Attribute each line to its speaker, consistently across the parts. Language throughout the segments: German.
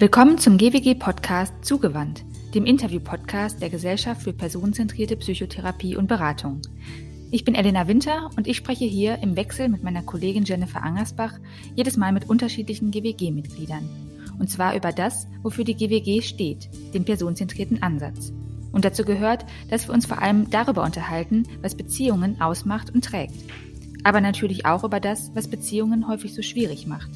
Speaker 1: Willkommen zum GWG Podcast Zugewandt, dem Interview-Podcast der Gesellschaft für personenzentrierte Psychotherapie und Beratung. Ich bin Elena Winter und ich spreche hier im Wechsel mit meiner Kollegin Jennifer Angersbach jedes Mal mit unterschiedlichen GWG-Mitgliedern. Und zwar über das, wofür die GWG steht, den personenzentrierten Ansatz. Und dazu gehört, dass wir uns vor allem darüber unterhalten, was Beziehungen ausmacht und trägt. Aber natürlich auch über das, was Beziehungen häufig so schwierig macht.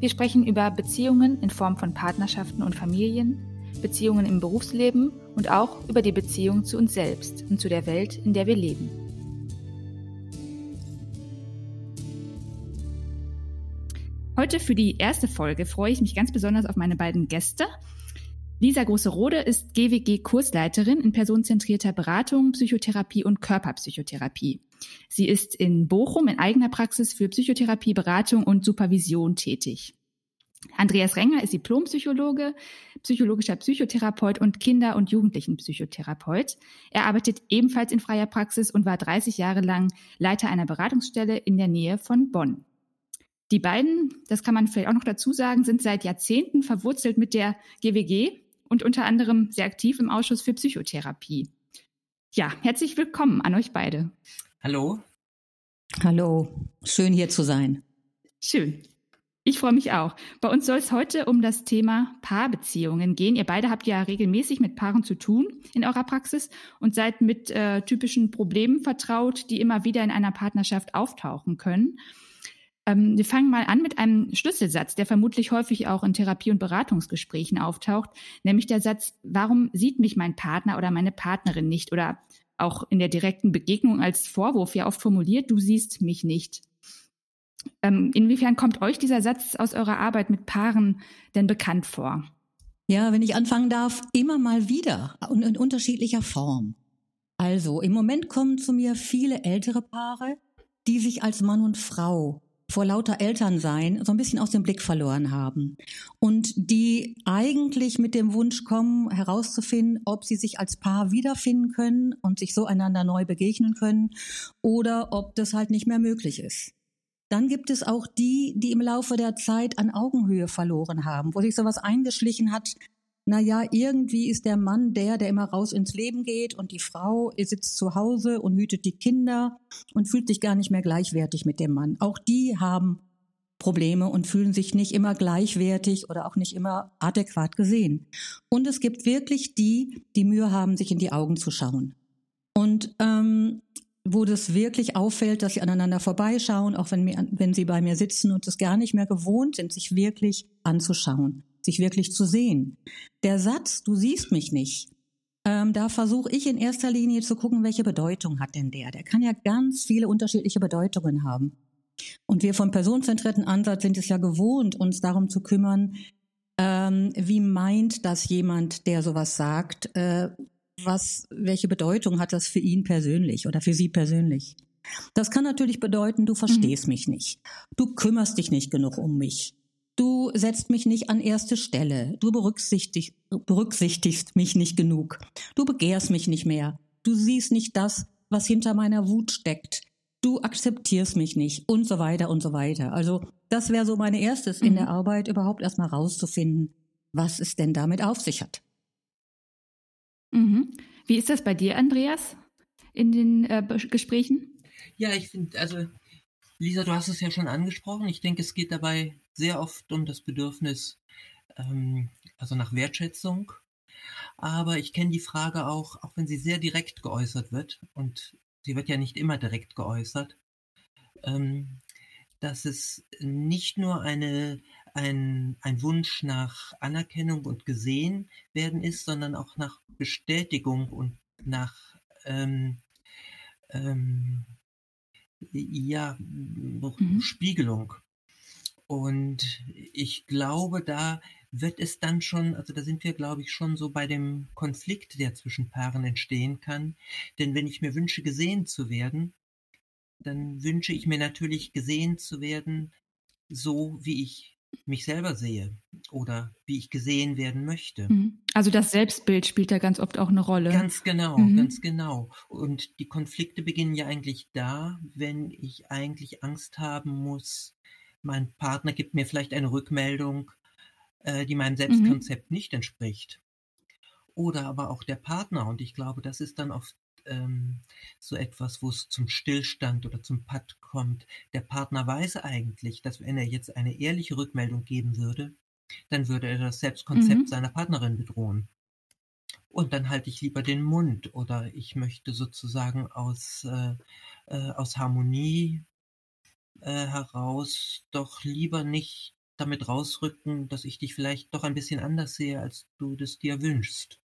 Speaker 1: Wir sprechen über Beziehungen in Form von Partnerschaften und Familien, Beziehungen im Berufsleben und auch über die Beziehung zu uns selbst und zu der Welt, in der wir leben. Heute für die erste Folge freue ich mich ganz besonders auf meine beiden Gäste. Lisa Große-Rode ist GWG-Kursleiterin in personenzentrierter Beratung, Psychotherapie und Körperpsychotherapie. Sie ist in Bochum in eigener Praxis für Psychotherapie, Beratung und Supervision tätig. Andreas Renger ist Diplompsychologe, psychologischer Psychotherapeut und Kinder- und Jugendlichenpsychotherapeut. Er arbeitet ebenfalls in freier Praxis und war 30 Jahre lang Leiter einer Beratungsstelle in der Nähe von Bonn. Die beiden, das kann man vielleicht auch noch dazu sagen, sind seit Jahrzehnten verwurzelt mit der GWG und unter anderem sehr aktiv im Ausschuss für Psychotherapie. Ja, herzlich willkommen an euch beide.
Speaker 2: Hallo.
Speaker 3: Hallo, schön hier zu sein.
Speaker 1: Schön. Ich freue mich auch. Bei uns soll es heute um das Thema Paarbeziehungen gehen. Ihr beide habt ja regelmäßig mit Paaren zu tun in eurer Praxis und seid mit äh, typischen Problemen vertraut, die immer wieder in einer Partnerschaft auftauchen können. Ähm, wir fangen mal an mit einem Schlüsselsatz, der vermutlich häufig auch in Therapie- und Beratungsgesprächen auftaucht, nämlich der Satz, warum sieht mich mein Partner oder meine Partnerin nicht? Oder auch in der direkten Begegnung als Vorwurf ja oft formuliert, du siehst mich nicht. Ähm, inwiefern kommt euch dieser Satz aus eurer Arbeit mit Paaren denn bekannt vor?
Speaker 3: Ja, wenn ich anfangen darf, immer mal wieder und in unterschiedlicher Form. Also, im Moment kommen zu mir viele ältere Paare, die sich als Mann und Frau vor lauter Elternsein so ein bisschen aus dem Blick verloren haben und die eigentlich mit dem Wunsch kommen, herauszufinden, ob sie sich als Paar wiederfinden können und sich so einander neu begegnen können oder ob das halt nicht mehr möglich ist. Dann gibt es auch die, die im Laufe der Zeit an Augenhöhe verloren haben, wo sich sowas eingeschlichen hat, na ja, irgendwie ist der Mann der, der immer raus ins Leben geht und die Frau sitzt zu Hause und hütet die Kinder und fühlt sich gar nicht mehr gleichwertig mit dem Mann. Auch die haben Probleme und fühlen sich nicht immer gleichwertig oder auch nicht immer adäquat gesehen. Und es gibt wirklich die, die Mühe haben, sich in die Augen zu schauen. Und ähm, wo das wirklich auffällt, dass sie aneinander vorbeischauen, auch wenn, mir, wenn sie bei mir sitzen und es gar nicht mehr gewohnt sind, sich wirklich anzuschauen sich wirklich zu sehen. Der Satz, du siehst mich nicht, ähm, da versuche ich in erster Linie zu gucken, welche Bedeutung hat denn der? Der kann ja ganz viele unterschiedliche Bedeutungen haben. Und wir vom personenzentrierten Ansatz sind es ja gewohnt, uns darum zu kümmern, ähm, wie meint das jemand, der sowas sagt, äh, was, welche Bedeutung hat das für ihn persönlich oder für sie persönlich? Das kann natürlich bedeuten, du verstehst mhm. mich nicht. Du kümmerst dich nicht genug um mich. Du setzt mich nicht an erste Stelle. Du berücksichtig, berücksichtigst mich nicht genug. Du begehrst mich nicht mehr. Du siehst nicht das, was hinter meiner Wut steckt. Du akzeptierst mich nicht und so weiter und so weiter. Also das wäre so mein erstes mhm. in der mhm. Arbeit, überhaupt erstmal rauszufinden, was es denn damit auf sich hat.
Speaker 1: Mhm. Wie ist das bei dir, Andreas, in den äh, Gesprächen?
Speaker 2: Ja, ich finde, also Lisa, du hast es ja schon angesprochen. Ich denke, es geht dabei sehr oft um das Bedürfnis, ähm, also nach Wertschätzung. Aber ich kenne die Frage auch, auch wenn sie sehr direkt geäußert wird, und sie wird ja nicht immer direkt geäußert, ähm, dass es nicht nur eine, ein, ein Wunsch nach Anerkennung und gesehen werden ist, sondern auch nach Bestätigung und nach ähm, ähm, ja, mhm. Spiegelung. Und ich glaube, da wird es dann schon, also da sind wir, glaube ich, schon so bei dem Konflikt, der zwischen Paaren entstehen kann. Denn wenn ich mir wünsche, gesehen zu werden, dann wünsche ich mir natürlich gesehen zu werden, so wie ich mich selber sehe oder wie ich gesehen werden möchte.
Speaker 1: Mhm. Also das Selbstbild spielt da ganz oft auch eine Rolle.
Speaker 2: Ganz genau, mhm. ganz genau. Und die Konflikte beginnen ja eigentlich da, wenn ich eigentlich Angst haben muss, mein Partner gibt mir vielleicht eine Rückmeldung, äh, die meinem Selbstkonzept mhm. nicht entspricht. Oder aber auch der Partner. Und ich glaube, das ist dann oft ähm, so etwas, wo es zum Stillstand oder zum Patt kommt. Der Partner weiß eigentlich, dass wenn er jetzt eine ehrliche Rückmeldung geben würde, dann würde er das Selbstkonzept mhm. seiner Partnerin bedrohen. Und dann halte ich lieber den Mund oder ich möchte sozusagen aus, äh, äh, aus Harmonie äh, heraus doch lieber nicht damit rausrücken, dass ich dich vielleicht doch ein bisschen anders sehe, als du das dir wünschst.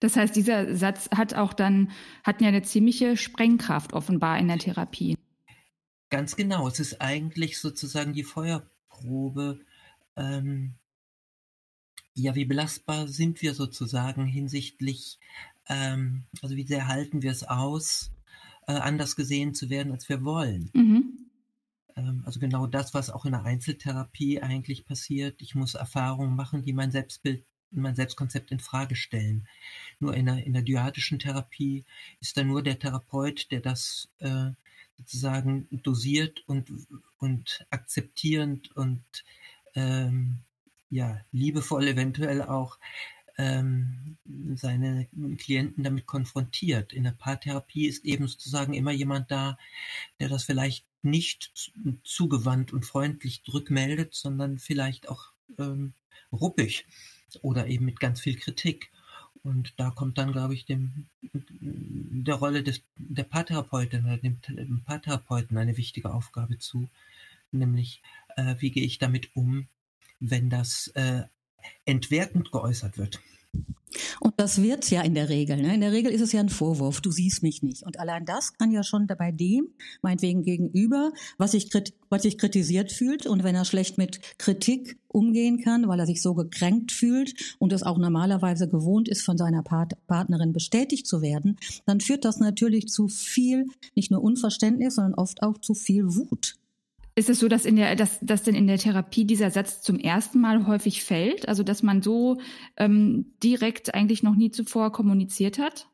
Speaker 1: Das heißt, dieser Satz hat auch dann, hat ja eine ziemliche Sprengkraft offenbar in der Therapie.
Speaker 2: Ganz genau. Es ist eigentlich sozusagen die Feuerprobe. Ähm, ja, wie belastbar sind wir sozusagen hinsichtlich, ähm, also wie sehr halten wir es aus, äh, anders gesehen zu werden, als wir wollen. Mhm. Ähm, also genau das, was auch in der Einzeltherapie eigentlich passiert. Ich muss Erfahrungen machen, die mein Selbstbild mein Selbstkonzept in Frage stellen. Nur in der, in der dyadischen Therapie ist da nur der Therapeut, der das äh, sozusagen dosiert und, und akzeptierend und ähm, ja, liebevoll eventuell auch ähm, seine Klienten damit konfrontiert. In der Paartherapie ist eben sozusagen immer jemand da, der das vielleicht nicht zugewandt und freundlich rückmeldet, sondern vielleicht auch ähm, ruppig oder eben mit ganz viel Kritik. Und da kommt dann, glaube ich, dem, der Rolle des, der Paartherapeutin oder dem, dem Paartherapeuten eine wichtige Aufgabe zu, nämlich äh, wie gehe ich damit um, wenn das äh, entwertend geäußert wird.
Speaker 3: Und das wird's ja in der Regel. Ne? In der Regel ist es ja ein Vorwurf, du siehst mich nicht. Und allein das kann ja schon bei dem, meinetwegen gegenüber, was sich, was sich kritisiert fühlt und wenn er schlecht mit Kritik umgehen kann, weil er sich so gekränkt fühlt und es auch normalerweise gewohnt ist, von seiner Part Partnerin bestätigt zu werden, dann führt das natürlich zu viel, nicht nur Unverständnis, sondern oft auch zu viel Wut.
Speaker 1: Ist es so, dass, in der, dass, dass denn in der Therapie dieser Satz zum ersten Mal häufig fällt? Also dass man so ähm, direkt eigentlich noch nie zuvor kommuniziert hat?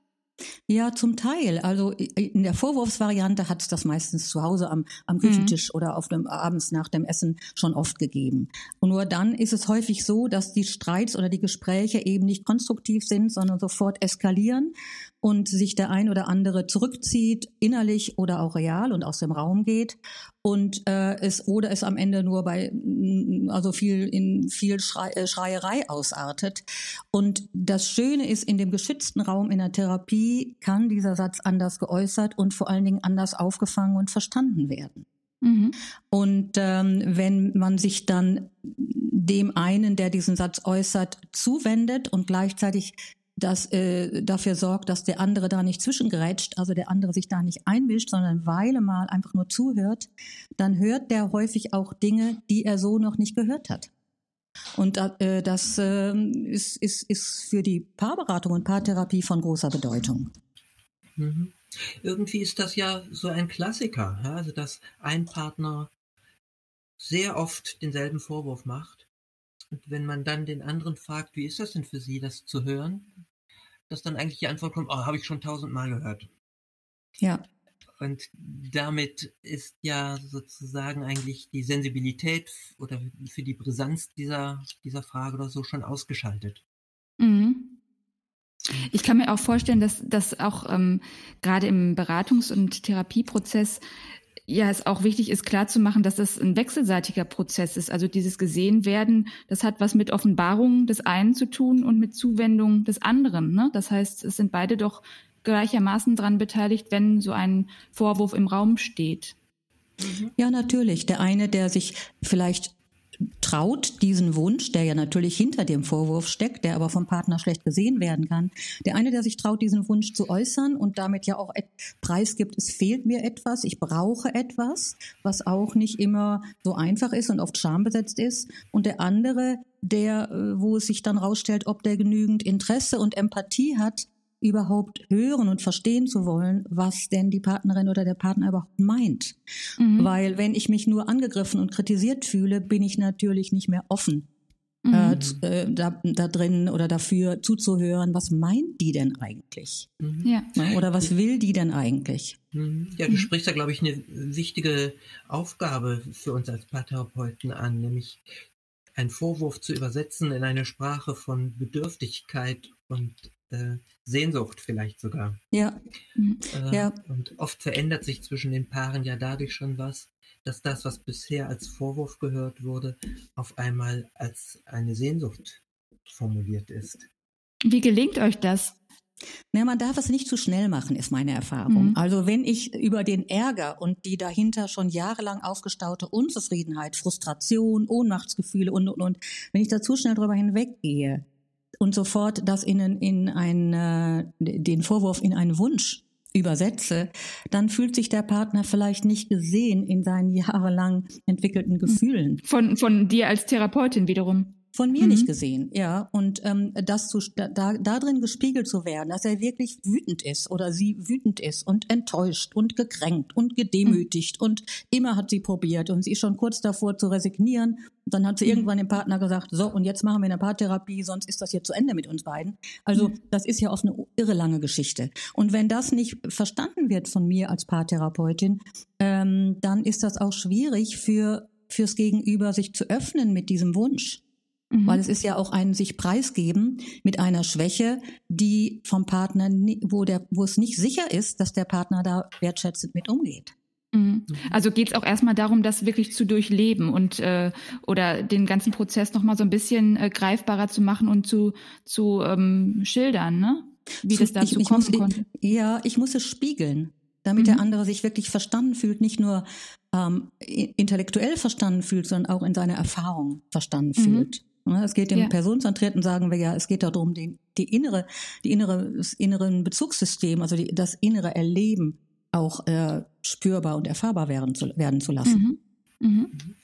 Speaker 3: Ja, zum Teil. Also in der Vorwurfsvariante hat es das meistens zu Hause am, am mhm. Küchentisch mhm. oder auf dem abends nach dem Essen schon oft gegeben. Und nur dann ist es häufig so, dass die Streits oder die Gespräche eben nicht konstruktiv sind, sondern sofort eskalieren und sich der ein oder andere zurückzieht, innerlich oder auch real und aus dem Raum geht und äh, es oder es am Ende nur bei mm, also viel in viel Schrei, äh, Schreierei ausartet. Und das Schöne ist, in dem geschützten Raum in der Therapie kann dieser Satz anders geäußert und vor allen Dingen anders aufgefangen und verstanden werden. Mhm. Und ähm, wenn man sich dann dem einen, der diesen Satz äußert, zuwendet und gleichzeitig das äh, dafür sorgt, dass der andere da nicht zwischengerätscht, also der andere sich da nicht einmischt, sondern Weile mal einfach nur zuhört, dann hört der häufig auch Dinge, die er so noch nicht gehört hat. Und äh, das äh, ist, ist, ist für die Paarberatung und Paartherapie von großer Bedeutung.
Speaker 2: Mhm. Irgendwie ist das ja so ein Klassiker, ja? also dass ein Partner sehr oft denselben Vorwurf macht. Und wenn man dann den anderen fragt, wie ist das denn für Sie, das zu hören, dass dann eigentlich die Antwort kommt, oh, habe ich schon tausendmal gehört.
Speaker 3: Ja.
Speaker 2: Und damit ist ja sozusagen eigentlich die Sensibilität oder für die Brisanz dieser, dieser Frage oder so schon ausgeschaltet.
Speaker 1: Mhm. Ich kann mir auch vorstellen, dass, dass auch ähm, gerade im Beratungs- und Therapieprozess ja, es auch wichtig ist, klarzumachen, dass das ein wechselseitiger Prozess ist. Also dieses gesehen werden, das hat was mit Offenbarung des einen zu tun und mit Zuwendung des anderen. Ne? Das heißt, es sind beide doch gleichermaßen daran beteiligt, wenn so ein Vorwurf im Raum steht.
Speaker 3: Ja, natürlich. Der eine, der sich vielleicht traut diesen Wunsch, der ja natürlich hinter dem Vorwurf steckt, der aber vom Partner schlecht gesehen werden kann. Der eine, der sich traut, diesen Wunsch zu äußern und damit ja auch preisgibt, es fehlt mir etwas, ich brauche etwas, was auch nicht immer so einfach ist und oft schambesetzt ist. Und der andere, der, äh, wo es sich dann rausstellt, ob der genügend Interesse und Empathie hat, überhaupt hören und verstehen zu wollen, was denn die Partnerin oder der Partner überhaupt meint. Mhm. Weil wenn ich mich nur angegriffen und kritisiert fühle, bin ich natürlich nicht mehr offen. Mhm. Äh, äh da, da drin oder dafür zuzuhören, was meint die denn eigentlich? Mhm. Ja. Oder was will die denn eigentlich?
Speaker 2: Mhm. Ja, du sprichst da, glaube ich, eine wichtige Aufgabe für uns als Paartherapeuten an, nämlich einen Vorwurf zu übersetzen in eine Sprache von Bedürftigkeit und äh, Sehnsucht vielleicht sogar.
Speaker 3: Ja.
Speaker 2: Äh,
Speaker 3: ja.
Speaker 2: Und oft verändert sich zwischen den Paaren ja dadurch schon was, dass das, was bisher als Vorwurf gehört wurde, auf einmal als eine Sehnsucht formuliert ist.
Speaker 1: Wie gelingt euch das?
Speaker 3: Na, man darf es nicht zu schnell machen, ist meine Erfahrung. Mhm. Also wenn ich über den Ärger und die dahinter schon jahrelang aufgestaute Unzufriedenheit, Frustration, Ohnmachtsgefühle und, und, und, wenn ich da zu schnell drüber hinweggehe und sofort das in, in ein, äh, den Vorwurf in einen Wunsch übersetze, dann fühlt sich der Partner vielleicht nicht gesehen in seinen jahrelang entwickelten Gefühlen.
Speaker 1: Von, von dir als Therapeutin wiederum.
Speaker 3: Von mir mhm. nicht gesehen, ja. Und ähm, das zu, da, da drin gespiegelt zu werden, dass er wirklich wütend ist oder sie wütend ist und enttäuscht und gekränkt und gedemütigt mhm. und immer hat sie probiert und sie ist schon kurz davor zu resignieren. Und dann hat sie mhm. irgendwann dem Partner gesagt, so und jetzt machen wir eine Paartherapie, sonst ist das hier zu Ende mit uns beiden. Also mhm. das ist ja oft eine irre lange Geschichte. Und wenn das nicht verstanden wird von mir als Paartherapeutin, ähm, dann ist das auch schwierig für fürs Gegenüber, sich zu öffnen mit diesem Wunsch. Mhm. Weil es ist ja auch ein sich preisgeben mit einer Schwäche, die vom Partner, wo der, wo es nicht sicher ist, dass der Partner da wertschätzend mit umgeht.
Speaker 1: Mhm. mhm. Also geht es auch erstmal darum, das wirklich zu durchleben und äh, oder den ganzen Prozess nochmal so ein bisschen äh, greifbarer zu machen und zu, zu ähm, schildern, ne? Wie das dazu ich, ich kommen
Speaker 3: muss,
Speaker 1: konnte.
Speaker 3: Ja, ich muss es spiegeln, damit mhm. der andere sich wirklich verstanden fühlt, nicht nur ähm, intellektuell verstanden fühlt, sondern auch in seiner Erfahrung verstanden mhm. fühlt. Ne, es geht im ja. Personenzentrierten, sagen wir ja, es geht darum, die, die innere, die innere, das inneren Bezugssystem, also die, das innere Erleben auch äh, spürbar und erfahrbar werden zu, werden zu lassen.
Speaker 2: Mhm. Mhm.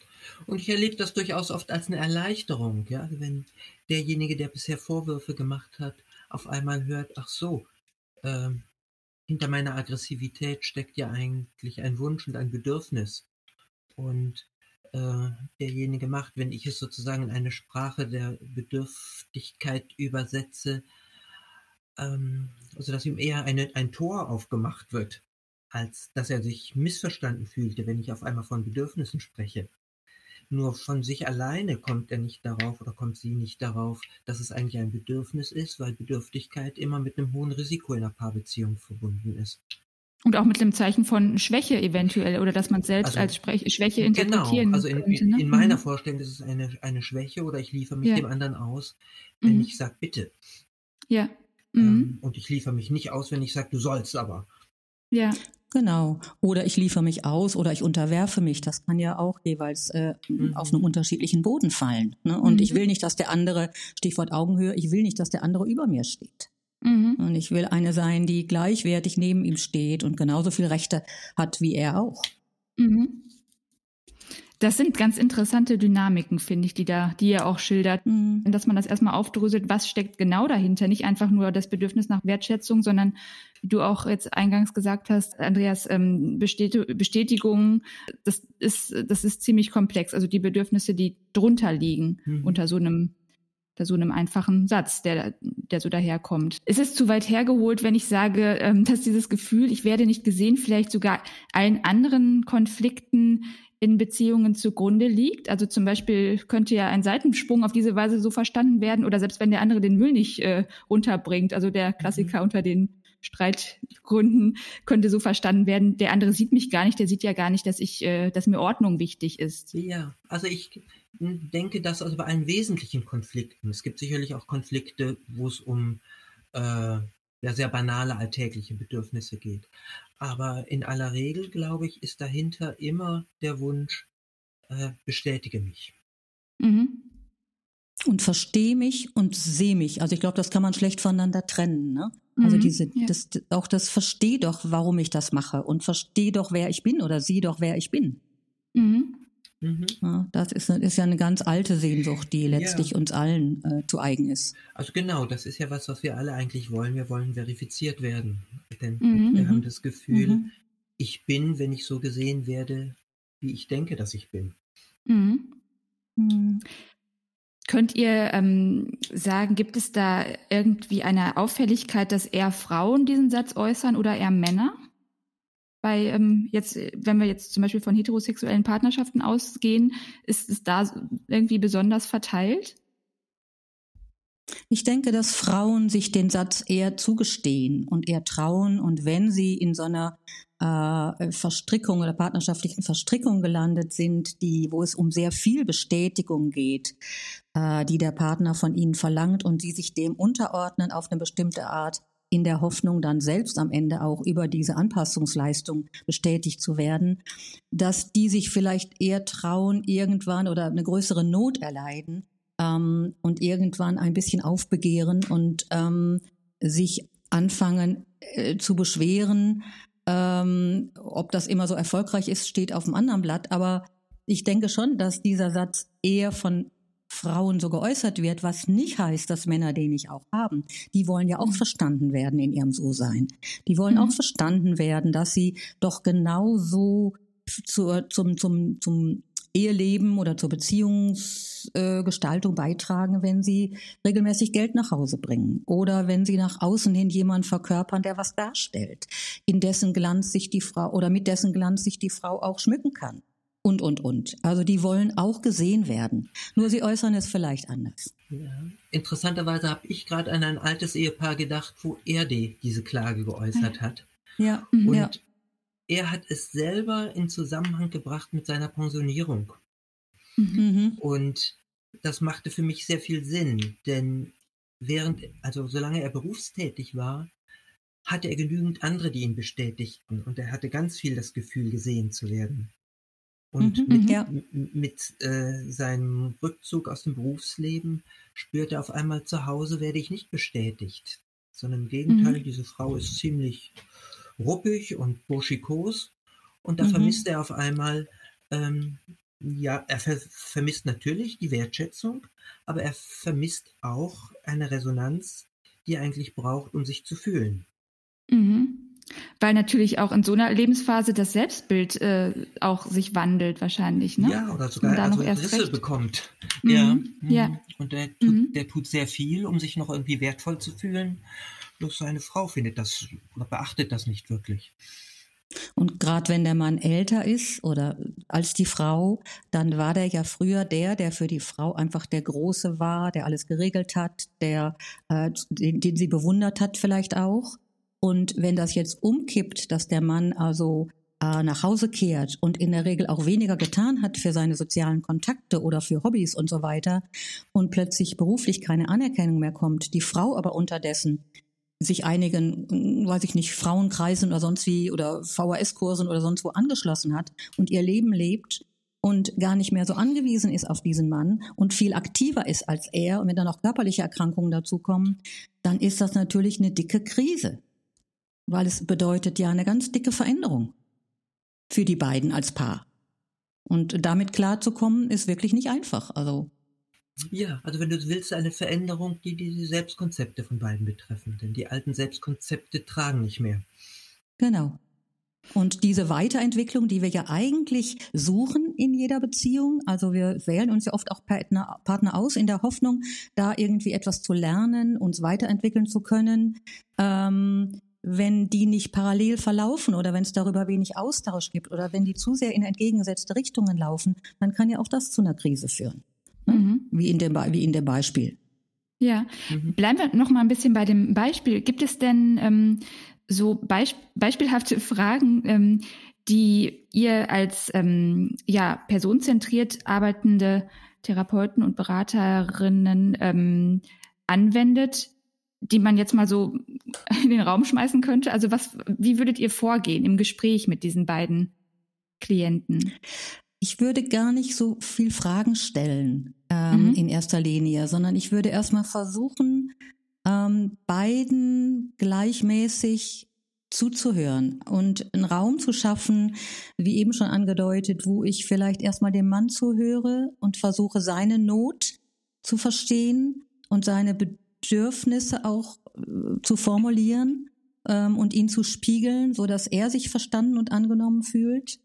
Speaker 2: Und ich erlebe das durchaus oft als eine Erleichterung, ja, wenn derjenige, der bisher Vorwürfe gemacht hat, auf einmal hört, ach so, äh, hinter meiner Aggressivität steckt ja eigentlich ein Wunsch und ein Bedürfnis. Und äh, derjenige macht, wenn ich es sozusagen in eine Sprache der Bedürftigkeit übersetze, ähm, also dass ihm eher eine, ein Tor aufgemacht wird, als dass er sich missverstanden fühlte, wenn ich auf einmal von Bedürfnissen spreche. Nur von sich alleine kommt er nicht darauf oder kommt sie nicht darauf, dass es eigentlich ein Bedürfnis ist, weil Bedürftigkeit immer mit einem hohen Risiko in einer Paarbeziehung verbunden ist.
Speaker 1: Und auch mit einem Zeichen von Schwäche eventuell oder dass man selbst also, als Sprech Schwäche genau, interpretieren
Speaker 2: Genau, also in, könnte, ne? in meiner mhm. Vorstellung ist es eine, eine Schwäche oder ich liefere mich ja. dem anderen aus, wenn mhm. ich sage, bitte.
Speaker 1: Ja.
Speaker 2: Ähm, mhm. Ähm, und ich liefere mich nicht aus, wenn ich sage, du sollst aber.
Speaker 1: Ja.
Speaker 3: Genau. Oder ich liefere mich aus oder ich unterwerfe mich. Das kann ja auch jeweils äh, mhm. auf einem unterschiedlichen Boden fallen. Ne? Und ich mhm. will nicht, dass der andere, Stichwort Augenhöhe, ich will nicht, dass der andere über mir steht. Mhm. Und ich will eine sein, die gleichwertig neben ihm steht und genauso viele Rechte hat wie er auch. Mhm.
Speaker 1: Das sind ganz interessante Dynamiken, finde ich, die da, die ihr auch schildert, mhm. dass man das erstmal aufdröselt, was steckt genau dahinter. Nicht einfach nur das Bedürfnis nach Wertschätzung, sondern wie du auch jetzt eingangs gesagt hast, Andreas, ähm, Bestätigung, das ist, das ist ziemlich komplex. Also die Bedürfnisse, die drunter liegen mhm. unter so einem bei so einem einfachen Satz, der, der so daherkommt. Ist es zu weit hergeholt, wenn ich sage, ähm, dass dieses Gefühl, ich werde nicht gesehen, vielleicht sogar allen anderen Konflikten in Beziehungen zugrunde liegt? Also zum Beispiel könnte ja ein Seitensprung auf diese Weise so verstanden werden oder selbst wenn der andere den Müll nicht äh, runterbringt, also der Klassiker mhm. unter den Streitgründen könnte so verstanden werden, der andere sieht mich gar nicht, der sieht ja gar nicht, dass ich, äh, dass mir Ordnung wichtig ist.
Speaker 2: Ja, also ich denke das also bei allen wesentlichen Konflikten. Es gibt sicherlich auch Konflikte, wo es um äh, ja, sehr banale alltägliche Bedürfnisse geht. Aber in aller Regel, glaube ich, ist dahinter immer der Wunsch, äh, bestätige mich.
Speaker 3: Mhm. Und verstehe mich und sehe mich. Also ich glaube, das kann man schlecht voneinander trennen. Ne? Also mhm, diese, ja. das, auch das verstehe doch, warum ich das mache und verstehe doch, wer ich bin oder sieh doch, wer ich bin. Mhm. Mhm. Ja, das ist, ist, ja eine ganz alte Sehnsucht, die letztlich ja. uns allen äh, zu eigen ist.
Speaker 2: Also genau, das ist ja was, was wir alle eigentlich wollen. Wir wollen verifiziert werden. Denn mhm. wir haben mhm. das Gefühl, mhm. ich bin, wenn ich so gesehen werde, wie ich denke, dass ich bin. Mhm.
Speaker 1: Könnt ihr ähm, sagen, gibt es da irgendwie eine Auffälligkeit, dass eher Frauen diesen Satz äußern oder eher Männer? Bei ähm, jetzt, wenn wir jetzt zum Beispiel von heterosexuellen Partnerschaften ausgehen, ist es da irgendwie besonders verteilt?
Speaker 3: Ich denke, dass Frauen sich den Satz eher zugestehen und eher trauen und wenn sie in so einer äh, Verstrickung oder partnerschaftlichen Verstrickung gelandet sind, die, wo es um sehr viel Bestätigung geht, äh, die der Partner von ihnen verlangt und sie sich dem unterordnen auf eine bestimmte Art, in der Hoffnung, dann selbst am Ende auch über diese Anpassungsleistung bestätigt zu werden, dass die sich vielleicht eher trauen, irgendwann oder eine größere Not erleiden ähm, und irgendwann ein bisschen aufbegehren und ähm, sich anfangen äh, zu beschweren. Ähm, ob das immer so erfolgreich ist, steht auf dem anderen Blatt. Aber ich denke schon, dass dieser Satz eher von Frauen so geäußert wird, was nicht heißt, dass Männer den nicht auch haben. Die wollen ja auch mhm. verstanden werden in ihrem So-Sein. Die wollen mhm. auch verstanden werden, dass sie doch genauso zur, zum, zum, zum Eheleben oder zur Beziehungsgestaltung äh, beitragen, wenn sie regelmäßig Geld nach Hause bringen oder wenn sie nach außen hin jemanden verkörpern, der was darstellt, in dessen Glanz sich die Frau oder mit dessen Glanz sich die Frau auch schmücken kann und, und, und. Also die wollen auch gesehen werden. Nur sie äußern es vielleicht anders.
Speaker 2: Ja. Interessanterweise habe ich gerade an ein altes Ehepaar gedacht, wo er die, diese Klage geäußert hat.
Speaker 3: Ja.
Speaker 2: Und
Speaker 3: ja.
Speaker 2: er hat es selber in Zusammenhang gebracht mit seiner Pensionierung.
Speaker 3: Mhm.
Speaker 2: Und das machte für mich sehr viel Sinn, denn während, also solange er berufstätig war, hatte er genügend andere, die ihn bestätigten und er hatte ganz viel das Gefühl, gesehen zu werden. Und mhm, mit, ja. mit äh, seinem Rückzug aus dem Berufsleben spürt er auf einmal zu Hause, werde ich nicht bestätigt, sondern im Gegenteil, mhm. diese Frau ist ziemlich ruppig und burschikos und da mhm. vermisst er auf einmal, ähm, ja, er ver vermisst natürlich die Wertschätzung, aber er vermisst auch eine Resonanz, die er eigentlich braucht, um sich zu fühlen.
Speaker 1: Weil natürlich auch in so einer Lebensphase das Selbstbild äh, auch sich wandelt wahrscheinlich, ne?
Speaker 2: Ja, oder sogar also Risse recht. bekommt.
Speaker 1: Mhm. Ja. Mhm. ja.
Speaker 2: Und der tut, mhm. der tut sehr viel, um sich noch irgendwie wertvoll zu fühlen. Bloß seine Frau findet das oder beachtet das nicht wirklich.
Speaker 3: Und gerade wenn der Mann älter ist oder als die Frau, dann war der ja früher der, der für die Frau einfach der Große war, der alles geregelt hat, der äh, den, den sie bewundert hat vielleicht auch. Und wenn das jetzt umkippt, dass der Mann also äh, nach Hause kehrt und in der Regel auch weniger getan hat für seine sozialen Kontakte oder für Hobbys und so weiter und plötzlich beruflich keine Anerkennung mehr kommt, die Frau aber unterdessen sich einigen, hm, weiß ich nicht, Frauenkreisen oder sonst wie oder VHS-Kursen oder sonst wo angeschlossen hat und ihr Leben lebt und gar nicht mehr so angewiesen ist auf diesen Mann und viel aktiver ist als er und wenn dann auch körperliche Erkrankungen dazukommen, dann ist das natürlich eine dicke Krise weil es bedeutet ja eine ganz dicke Veränderung für die beiden als Paar. Und damit klarzukommen, ist wirklich nicht einfach. Also
Speaker 2: ja, also wenn du willst, eine Veränderung, die die Selbstkonzepte von beiden betreffen, denn die alten Selbstkonzepte tragen nicht mehr.
Speaker 3: Genau. Und diese Weiterentwicklung, die wir ja eigentlich suchen in jeder Beziehung, also wir wählen uns ja oft auch Partner, Partner aus in der Hoffnung, da irgendwie etwas zu lernen, uns weiterentwickeln zu können, ähm, wenn die nicht parallel verlaufen oder wenn es darüber wenig Austausch gibt oder wenn die zu sehr in entgegengesetzte Richtungen laufen, dann kann ja auch das zu einer Krise führen. Ne? Mhm. Wie, in dem, wie in dem Beispiel.
Speaker 1: Ja, mhm. bleiben wir noch mal ein bisschen bei dem Beispiel. Gibt es denn ähm, so Beisp beispielhafte Fragen, ähm, die ihr als ähm, ja, personenzentriert arbeitende Therapeuten und Beraterinnen ähm, anwendet, die man jetzt mal so in den Raum schmeißen könnte? Also was, wie würdet ihr vorgehen im Gespräch mit diesen beiden Klienten?
Speaker 3: Ich würde gar nicht so viel Fragen stellen ähm, mhm. in erster Linie, sondern ich würde erstmal versuchen, ähm, beiden gleichmäßig zuzuhören und einen Raum zu schaffen, wie eben schon angedeutet, wo ich vielleicht erstmal dem Mann zuhöre und versuche, seine Not zu verstehen und seine Bedürfnisse auch zu formulieren ähm, und ihn zu spiegeln, so dass er sich verstanden und angenommen fühlt.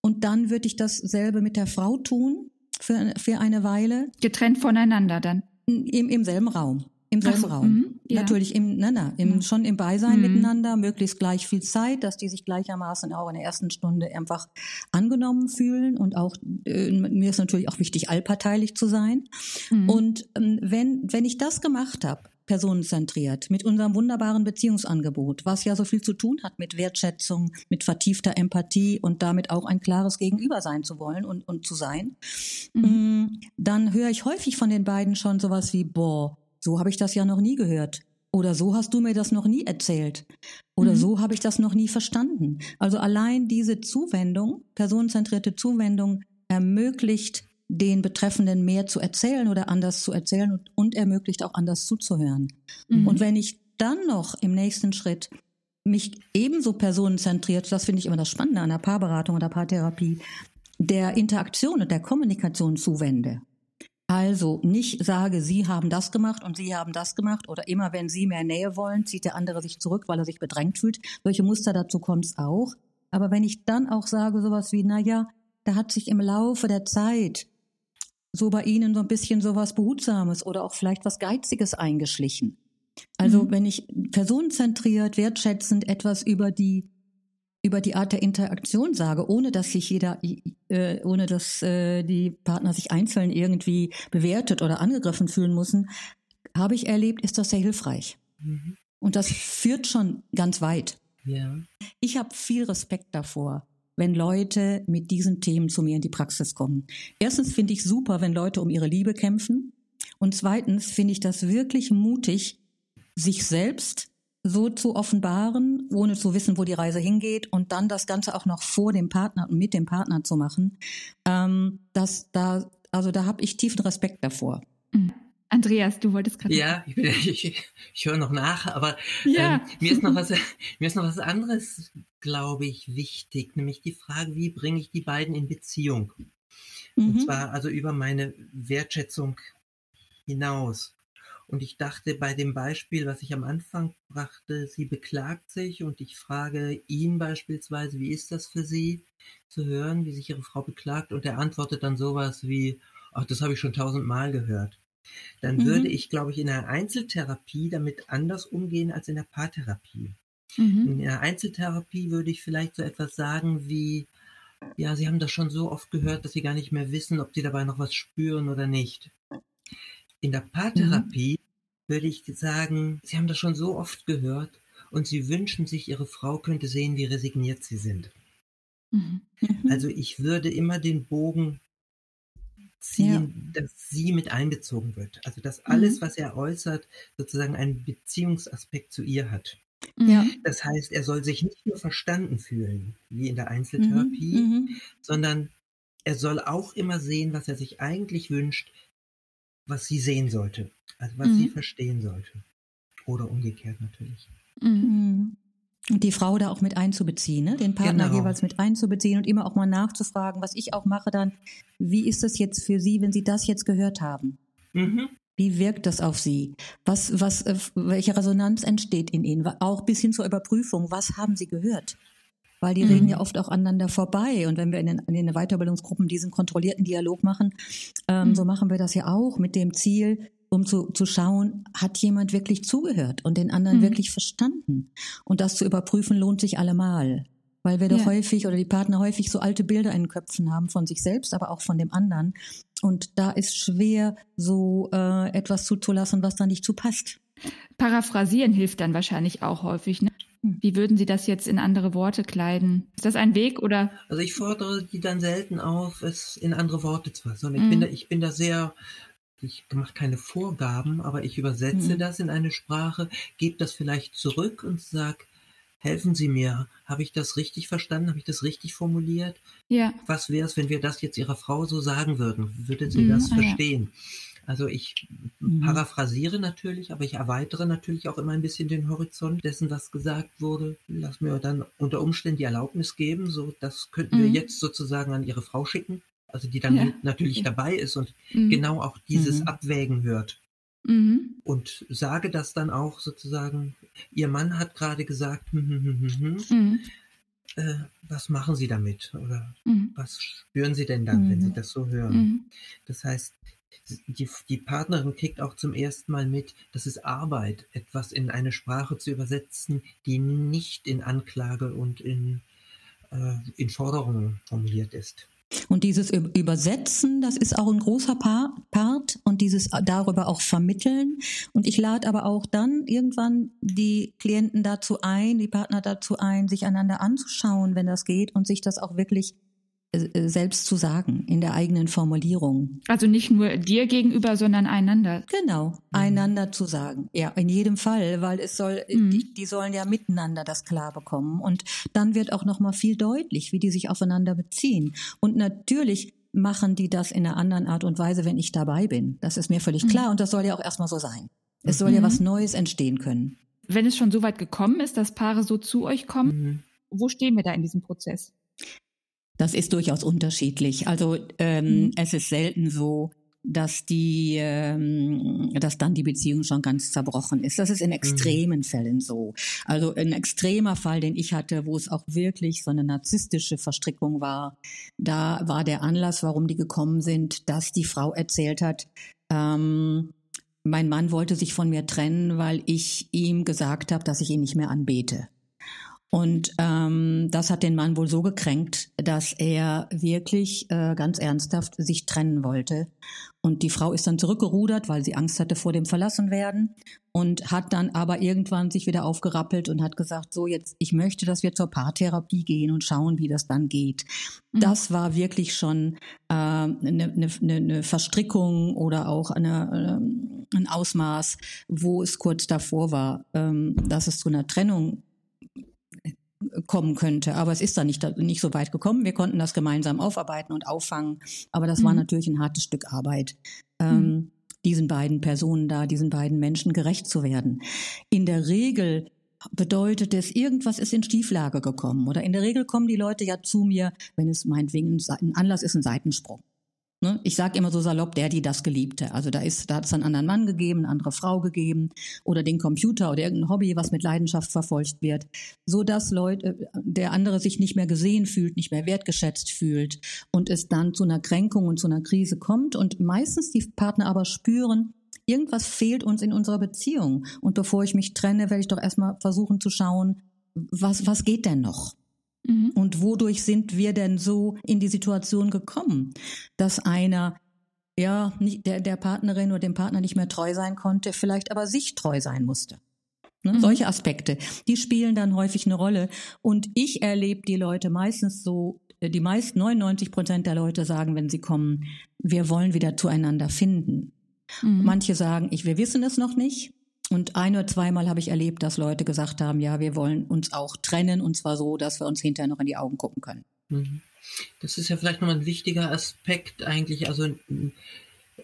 Speaker 3: Und dann würde ich dasselbe mit der Frau tun für, für eine Weile.
Speaker 1: Getrennt voneinander dann?
Speaker 3: Im, im selben Raum. Im selben so, Raum.
Speaker 1: Mhm.
Speaker 3: ja. natürlich im, na, na, im, ja. schon im Beisein mhm. miteinander, möglichst gleich viel Zeit, dass die sich gleichermaßen auch in der ersten Stunde einfach angenommen fühlen und auch, äh, mir ist natürlich auch wichtig, allparteilich zu sein. Mhm. Und ähm, wenn, wenn ich das gemacht habe, personenzentriert, mit unserem wunderbaren Beziehungsangebot, was ja so viel zu tun hat mit Wertschätzung, mit vertiefter Empathie und damit auch ein klares Gegenüber sein zu wollen und, und zu sein, mhm. Mm, dann höre ich häufig von den beiden schon sowas wie, boah, so habe ich das ja noch nie gehört. Oder so hast du mir das noch nie erzählt. Oder mhm. so habe ich das noch nie verstanden. Also allein diese Zuwendung, personenzentrierte Zuwendung, ermöglicht den Betreffenden mehr zu erzählen oder anders zu erzählen und, und ermöglicht auch anders zuzuhören. Mhm. Und wenn ich dann noch im nächsten Schritt mich ebenso personenzentriert, das finde ich immer das Spannende an der Paarberatung oder Paartherapie, der Interaktion und der Kommunikation zuwende. Also nicht sage, Sie haben das gemacht und Sie haben das gemacht oder immer wenn Sie mehr Nähe wollen, zieht der andere sich zurück, weil er sich bedrängt fühlt. Solche Muster dazu kommt es auch. Aber wenn ich dann auch sage sowas wie, na ja, da hat sich im Laufe der Zeit so bei Ihnen so ein bisschen so was Behutsames oder auch vielleicht was Geiziges eingeschlichen. Also mhm. wenn ich personenzentriert, wertschätzend etwas über die über die Art der Interaktion sage, ohne dass sich jeder, äh, ohne dass äh, die Partner sich einzeln irgendwie bewertet oder angegriffen fühlen müssen, habe ich erlebt, ist das sehr hilfreich. Mhm. Und das führt schon ganz weit. Ja. Ich habe viel Respekt davor, wenn Leute mit diesen Themen zu mir in die Praxis kommen. Erstens finde ich super, wenn Leute um ihre Liebe kämpfen. Und zweitens finde ich das wirklich mutig, sich selbst so zu offenbaren, ohne zu wissen, wo die Reise hingeht und dann das Ganze auch noch vor dem Partner und mit dem Partner zu machen. Ähm, das, da, also da habe ich tiefen Respekt davor.
Speaker 1: Mhm. Andreas, du wolltest gerade.
Speaker 2: Ja, ich, ich, ich höre noch nach, aber ja. ähm, mir, ist noch was, mir ist noch was anderes, glaube ich, wichtig, nämlich die Frage, wie bringe ich die beiden in Beziehung? Mhm. Und zwar also über meine Wertschätzung hinaus. Und ich dachte bei dem Beispiel, was ich am Anfang brachte, sie beklagt sich und ich frage ihn beispielsweise, wie ist das für Sie zu hören, wie sich Ihre Frau beklagt? Und er antwortet dann sowas wie, ach, das habe ich schon tausendmal gehört dann mhm. würde ich, glaube ich, in der Einzeltherapie damit anders umgehen als in der Paartherapie. Mhm. In der Einzeltherapie würde ich vielleicht so etwas sagen wie, ja, Sie haben das schon so oft gehört, dass Sie gar nicht mehr wissen, ob Sie dabei noch was spüren oder nicht. In der Paartherapie mhm. würde ich sagen, Sie haben das schon so oft gehört und Sie wünschen sich, Ihre Frau könnte sehen, wie resigniert Sie sind. Mhm. Mhm. Also ich würde immer den Bogen ziehen, ja. dass sie mit einbezogen wird. Also dass alles, mhm. was er äußert, sozusagen einen Beziehungsaspekt zu ihr hat. Ja. Das heißt, er soll sich nicht nur verstanden fühlen, wie in der Einzeltherapie, mhm. mhm. sondern er soll auch immer sehen, was er sich eigentlich wünscht, was sie sehen sollte, also was mhm. sie verstehen sollte. Oder umgekehrt natürlich.
Speaker 3: Mhm. Die Frau da auch mit einzubeziehen, ne? den Partner genau. jeweils mit einzubeziehen und immer auch mal nachzufragen, was ich auch mache dann, wie ist das jetzt für Sie, wenn Sie das jetzt gehört haben? Mhm. Wie wirkt das auf Sie? Was, was, äh, welche Resonanz entsteht in Ihnen? Auch bis hin zur Überprüfung, was haben Sie gehört? Weil die mhm. reden ja oft auch aneinander vorbei. Und wenn wir in den, in den Weiterbildungsgruppen diesen kontrollierten Dialog machen, ähm, mhm. so machen wir das ja auch mit dem Ziel, um zu, zu schauen, hat jemand wirklich zugehört und den anderen mhm. wirklich verstanden. Und das zu überprüfen lohnt sich allemal. Weil wir ja. doch häufig oder die Partner häufig so alte Bilder in den Köpfen haben von sich selbst, aber auch von dem anderen. Und da ist schwer, so äh, etwas zuzulassen, was da nicht zu passt.
Speaker 1: Paraphrasieren hilft dann wahrscheinlich auch häufig. Ne? Hm. Wie würden Sie das jetzt in andere Worte kleiden? Ist das ein Weg oder?
Speaker 2: Also ich fordere die dann selten auf, es in andere Worte zu fassen. Ich, mhm. bin, da, ich bin da sehr ich mache keine Vorgaben, aber ich übersetze mhm. das in eine Sprache, gebe das vielleicht zurück und sage, helfen Sie mir, habe ich das richtig verstanden, habe ich das richtig formuliert? Ja. Was wäre es, wenn wir das jetzt Ihrer Frau so sagen würden? Würde sie mhm, das ah, verstehen? Ja. Also ich mhm. paraphrasiere natürlich, aber ich erweitere natürlich auch immer ein bisschen den Horizont dessen, was gesagt wurde. Lass mir dann unter Umständen die Erlaubnis geben, so das könnten wir mhm. jetzt sozusagen an Ihre Frau schicken also die dann ja. natürlich dabei ist und mhm. genau auch dieses mhm. Abwägen hört. Mhm. Und sage das dann auch sozusagen, Ihr Mann hat gerade gesagt, hm, hm, hm, mhm. äh, was machen Sie damit? Oder mhm. was spüren Sie denn dann, wenn Sie mhm. das so hören? Das heißt, die, die Partnerin kriegt auch zum ersten Mal mit, dass es Arbeit, etwas in eine Sprache zu übersetzen, die nicht in Anklage und in, äh, in Forderungen formuliert ist.
Speaker 3: Und dieses Übersetzen, das ist auch ein großer Part und dieses darüber auch vermitteln. Und ich lade aber auch dann irgendwann die Klienten dazu ein, die Partner dazu ein, sich einander anzuschauen, wenn das geht und sich das auch wirklich selbst zu sagen, in der eigenen Formulierung.
Speaker 1: Also nicht nur dir gegenüber, sondern einander.
Speaker 3: Genau, mhm. einander zu sagen. Ja, in jedem Fall, weil es soll, mhm. die, die, sollen ja miteinander das klar bekommen. Und dann wird auch nochmal viel deutlich, wie die sich aufeinander beziehen. Und natürlich machen die das in einer anderen Art und Weise, wenn ich dabei bin. Das ist mir völlig mhm. klar und das soll ja auch erstmal so sein. Es soll ja mhm. was Neues entstehen können.
Speaker 1: Wenn es schon so weit gekommen ist, dass Paare so zu euch kommen, mhm. wo stehen wir da in diesem Prozess?
Speaker 3: Das ist durchaus unterschiedlich. Also ähm, mhm. es ist selten so, dass die, ähm, dass dann die Beziehung schon ganz zerbrochen ist. Das ist in mhm. extremen mhm. Fällen so. Also ein extremer Fall, den ich hatte, wo es auch wirklich so eine narzisstische Verstrickung war, da war der Anlass, warum die gekommen sind, dass die Frau erzählt hat, ähm, mein Mann wollte sich von mir trennen, weil ich ihm gesagt habe, dass ich ihn nicht mehr anbete. Und ähm, das hat den Mann wohl so gekränkt, dass er wirklich äh, ganz ernsthaft sich trennen wollte. Und die Frau ist dann zurückgerudert, weil sie Angst hatte vor dem Verlassenwerden und hat dann aber irgendwann sich wieder aufgerappelt und hat gesagt, so jetzt, ich möchte, dass wir zur Paartherapie gehen und schauen, wie das dann geht. Mhm. Das war wirklich schon äh, eine, eine, eine Verstrickung oder auch eine, äh, ein Ausmaß, wo es kurz davor war, ähm, dass es zu einer Trennung kommen könnte. Aber es ist da nicht, nicht so weit gekommen. Wir konnten das gemeinsam aufarbeiten und auffangen. Aber das mhm. war natürlich ein hartes Stück Arbeit. Ähm, mhm. diesen beiden Personen da, diesen beiden Menschen gerecht zu werden. In der Regel bedeutet es, irgendwas ist in Stieflage gekommen. Oder in der Regel kommen die Leute ja zu mir, wenn es meinetwegen ein Anlass ist, ein Seitensprung. Ne? Ich sage immer so salopp, der, die das Geliebte. Also da ist, da hat es einen anderen Mann gegeben, eine andere Frau gegeben oder den Computer oder irgendein Hobby, was mit Leidenschaft verfolgt wird, so dass Leute, der andere sich nicht mehr gesehen fühlt, nicht mehr wertgeschätzt fühlt und es dann zu einer Kränkung und zu einer Krise kommt und meistens die Partner aber spüren, irgendwas fehlt uns in unserer Beziehung und bevor ich mich trenne, werde ich doch erstmal versuchen zu schauen, was, was geht denn noch? Mhm. Und wodurch sind wir denn so in die Situation gekommen, dass einer ja nicht der, der Partnerin oder dem Partner nicht mehr treu sein konnte, vielleicht aber sich treu sein musste. Ne? Mhm. Solche Aspekte, die spielen dann häufig eine Rolle. Und ich erlebe die Leute meistens so, äh, die meisten 99 Prozent der Leute sagen, wenn sie kommen, wir wollen wieder zueinander finden. Mhm. Manche sagen, ich, wir wissen es noch nicht. Und ein oder zweimal habe ich erlebt, dass Leute gesagt haben, ja, wir wollen uns auch trennen und zwar so, dass wir uns hinterher noch in die Augen gucken können. Mhm.
Speaker 2: Das ist ja vielleicht nochmal ein wichtiger Aspekt eigentlich. Also